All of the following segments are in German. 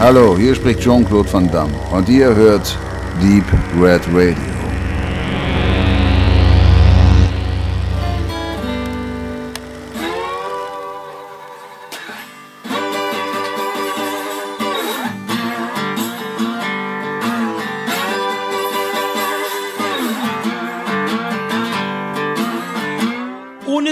Hallo, hier spricht Jean-Claude Van Damme und ihr hört Deep Red Radio.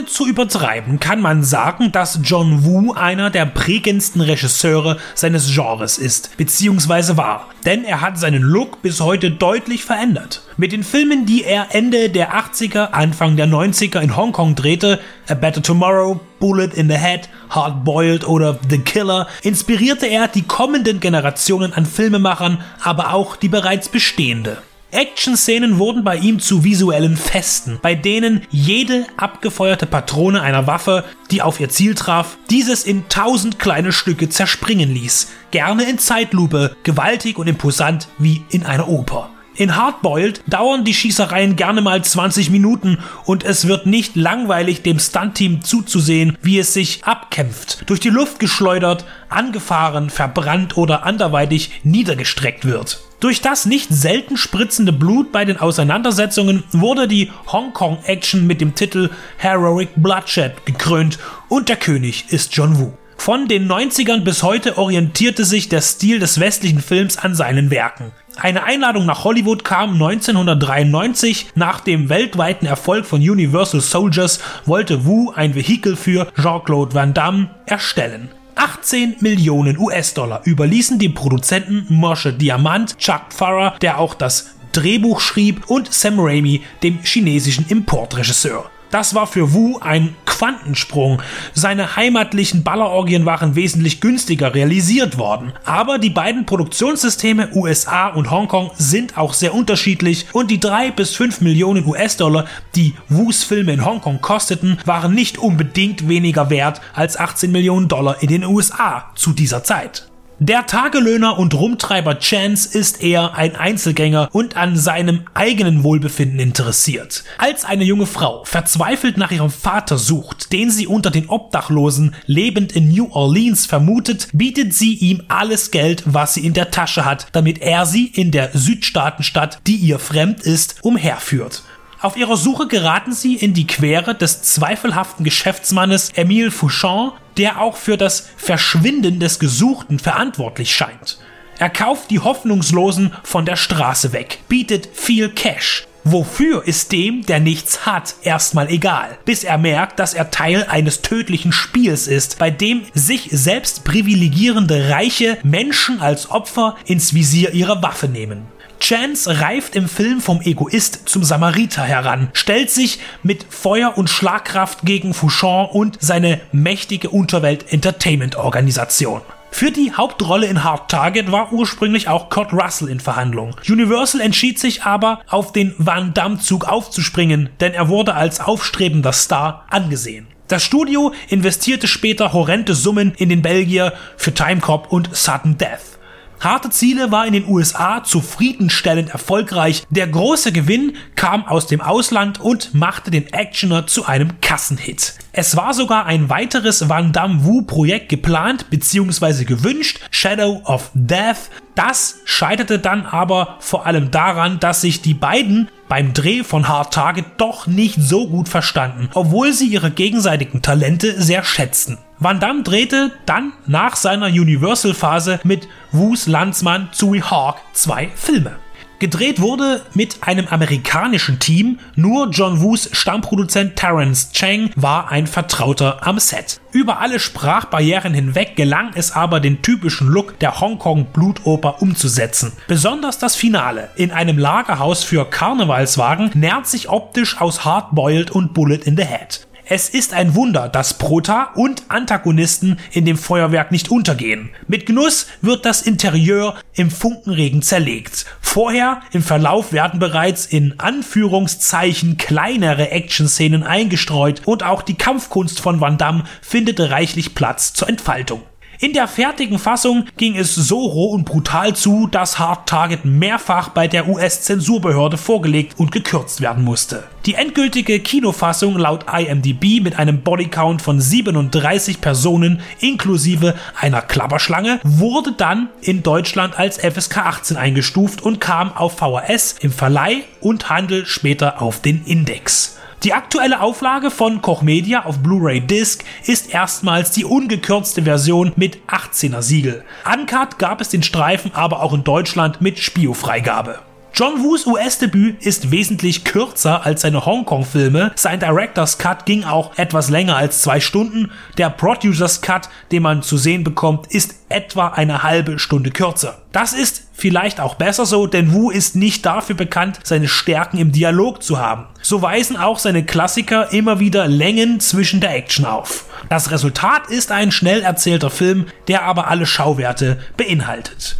Zu übertreiben kann man sagen, dass John Woo einer der prägendsten Regisseure seines Genres ist, beziehungsweise war. Denn er hat seinen Look bis heute deutlich verändert. Mit den Filmen, die er Ende der 80er, Anfang der 90er in Hongkong drehte, A Better Tomorrow, Bullet in the Head, Hard Boiled oder The Killer, inspirierte er die kommenden Generationen an Filmemachern, aber auch die bereits bestehende. Action-Szenen wurden bei ihm zu visuellen Festen, bei denen jede abgefeuerte Patrone einer Waffe, die auf ihr Ziel traf, dieses in tausend kleine Stücke zerspringen ließ, gerne in Zeitlupe, gewaltig und imposant wie in einer Oper. In Hardboiled dauern die Schießereien gerne mal 20 Minuten und es wird nicht langweilig dem Stuntteam zuzusehen, wie es sich abkämpft, durch die Luft geschleudert, angefahren, verbrannt oder anderweitig niedergestreckt wird. Durch das nicht selten spritzende Blut bei den Auseinandersetzungen wurde die Hongkong-Action mit dem Titel Heroic Bloodshed gekrönt und der König ist John Woo. Von den 90ern bis heute orientierte sich der Stil des westlichen Films an seinen Werken. Eine Einladung nach Hollywood kam 1993. Nach dem weltweiten Erfolg von Universal Soldiers wollte Wu ein Vehikel für Jean-Claude Van Damme erstellen. 18 Millionen US-Dollar überließen die Produzenten Moshe Diamant, Chuck Farrer, der auch das Drehbuch schrieb, und Sam Raimi, dem chinesischen Importregisseur. Das war für Wu ein Quantensprung. Seine heimatlichen Ballerorgien waren wesentlich günstiger realisiert worden. Aber die beiden Produktionssysteme USA und Hongkong sind auch sehr unterschiedlich und die 3 bis 5 Millionen US-Dollar, die Wus Filme in Hongkong kosteten, waren nicht unbedingt weniger wert als 18 Millionen Dollar in den USA zu dieser Zeit. Der Tagelöhner und Rumtreiber Chance ist eher ein Einzelgänger und an seinem eigenen Wohlbefinden interessiert. Als eine junge Frau verzweifelt nach ihrem Vater sucht, den sie unter den Obdachlosen lebend in New Orleans vermutet, bietet sie ihm alles Geld, was sie in der Tasche hat, damit er sie in der Südstaatenstadt, die ihr fremd ist, umherführt. Auf ihrer Suche geraten sie in die Quere des zweifelhaften Geschäftsmannes Emile Fouchon, der auch für das Verschwinden des Gesuchten verantwortlich scheint. Er kauft die Hoffnungslosen von der Straße weg, bietet viel Cash. Wofür ist dem, der nichts hat, erstmal egal, bis er merkt, dass er Teil eines tödlichen Spiels ist, bei dem sich selbst privilegierende reiche Menschen als Opfer ins Visier ihrer Waffe nehmen. Chance reift im Film vom Egoist zum Samariter heran, stellt sich mit Feuer und Schlagkraft gegen Fouchon und seine mächtige Unterwelt-Entertainment-Organisation. Für die Hauptrolle in Hard Target war ursprünglich auch Kurt Russell in Verhandlung. Universal entschied sich aber, auf den Van Damme-Zug aufzuspringen, denn er wurde als aufstrebender Star angesehen. Das Studio investierte später horrende Summen in den Belgier für Timecop und Sudden Death. Harte Ziele war in den USA zufriedenstellend erfolgreich. Der große Gewinn kam aus dem Ausland und machte den Actioner zu einem Kassenhit. Es war sogar ein weiteres Van Damme Wu Projekt geplant bzw. gewünscht, Shadow of Death. Das scheiterte dann aber vor allem daran, dass sich die beiden beim Dreh von Hard Target doch nicht so gut verstanden, obwohl sie ihre gegenseitigen Talente sehr schätzten. Van Damme drehte dann nach seiner Universal-Phase mit Wus Landsmann Tsui Hawk zwei Filme. Gedreht wurde mit einem amerikanischen Team, nur John Woos Stammproduzent Terence Chang war ein Vertrauter am Set. Über alle Sprachbarrieren hinweg gelang es aber, den typischen Look der Hongkong-Blutoper umzusetzen. Besonders das Finale in einem Lagerhaus für Karnevalswagen nährt sich optisch aus Hardboiled und Bullet in the Head. Es ist ein Wunder, dass Prota und Antagonisten in dem Feuerwerk nicht untergehen. Mit Genuss wird das Interieur im Funkenregen zerlegt. Vorher im Verlauf werden bereits in Anführungszeichen kleinere Action-Szenen eingestreut und auch die Kampfkunst von Van Damme findet reichlich Platz zur Entfaltung. In der fertigen Fassung ging es so roh und brutal zu, dass Hard Target mehrfach bei der US-Zensurbehörde vorgelegt und gekürzt werden musste. Die endgültige Kinofassung laut IMDb mit einem Bodycount von 37 Personen inklusive einer Klapperschlange wurde dann in Deutschland als FSK 18 eingestuft und kam auf VHS im Verleih und Handel später auf den Index. Die aktuelle Auflage von Koch Media auf Blu-ray Disc ist erstmals die ungekürzte Version mit 18er Siegel. Uncut gab es den Streifen aber auch in Deutschland mit Spio-Freigabe. John Woos US-Debüt ist wesentlich kürzer als seine Hongkong-Filme. Sein Director's Cut ging auch etwas länger als zwei Stunden. Der Producer's Cut, den man zu sehen bekommt, ist etwa eine halbe Stunde kürzer. Das ist vielleicht auch besser so, denn Wu ist nicht dafür bekannt, seine Stärken im Dialog zu haben. So weisen auch seine Klassiker immer wieder Längen zwischen der Action auf. Das Resultat ist ein schnell erzählter Film, der aber alle Schauwerte beinhaltet.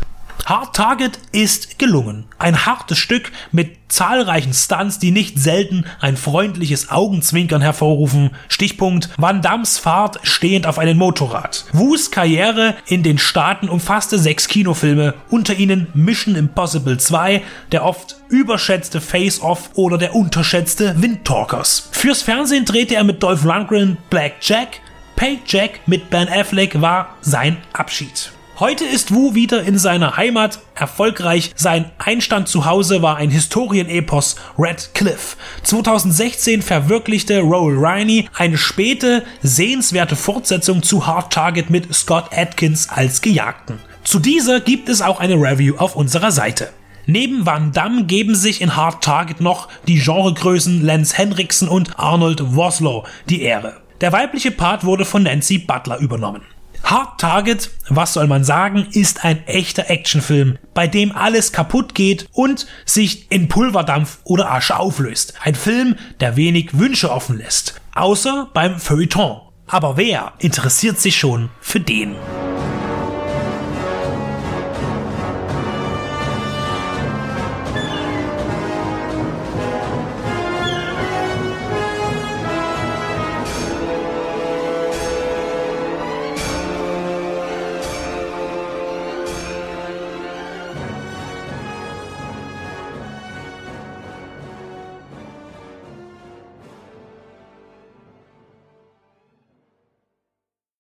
Hard Target ist gelungen. Ein hartes Stück mit zahlreichen Stunts, die nicht selten ein freundliches Augenzwinkern hervorrufen. Stichpunkt Van Dams Fahrt stehend auf einem Motorrad. Wus Karriere in den Staaten umfasste sechs Kinofilme, unter ihnen Mission Impossible 2, der oft überschätzte Face-Off oder der unterschätzte Windtalkers. Fürs Fernsehen drehte er mit Dolph Lundgren Black Jack, Pay Jack mit Ben Affleck war sein Abschied. Heute ist Wu wieder in seiner Heimat erfolgreich. Sein Einstand zu Hause war ein Historienepos Red Cliff. 2016 verwirklichte Roel Riney eine späte, sehenswerte Fortsetzung zu Hard Target mit Scott Atkins als Gejagten. Zu dieser gibt es auch eine Review auf unserer Seite. Neben Van Damme geben sich in Hard Target noch die Genregrößen Lance Henriksen und Arnold Woslow die Ehre. Der weibliche Part wurde von Nancy Butler übernommen. Hard Target, was soll man sagen, ist ein echter Actionfilm, bei dem alles kaputt geht und sich in Pulverdampf oder Asche auflöst. Ein Film, der wenig Wünsche offen lässt. Außer beim Feuilleton. Aber wer interessiert sich schon für den?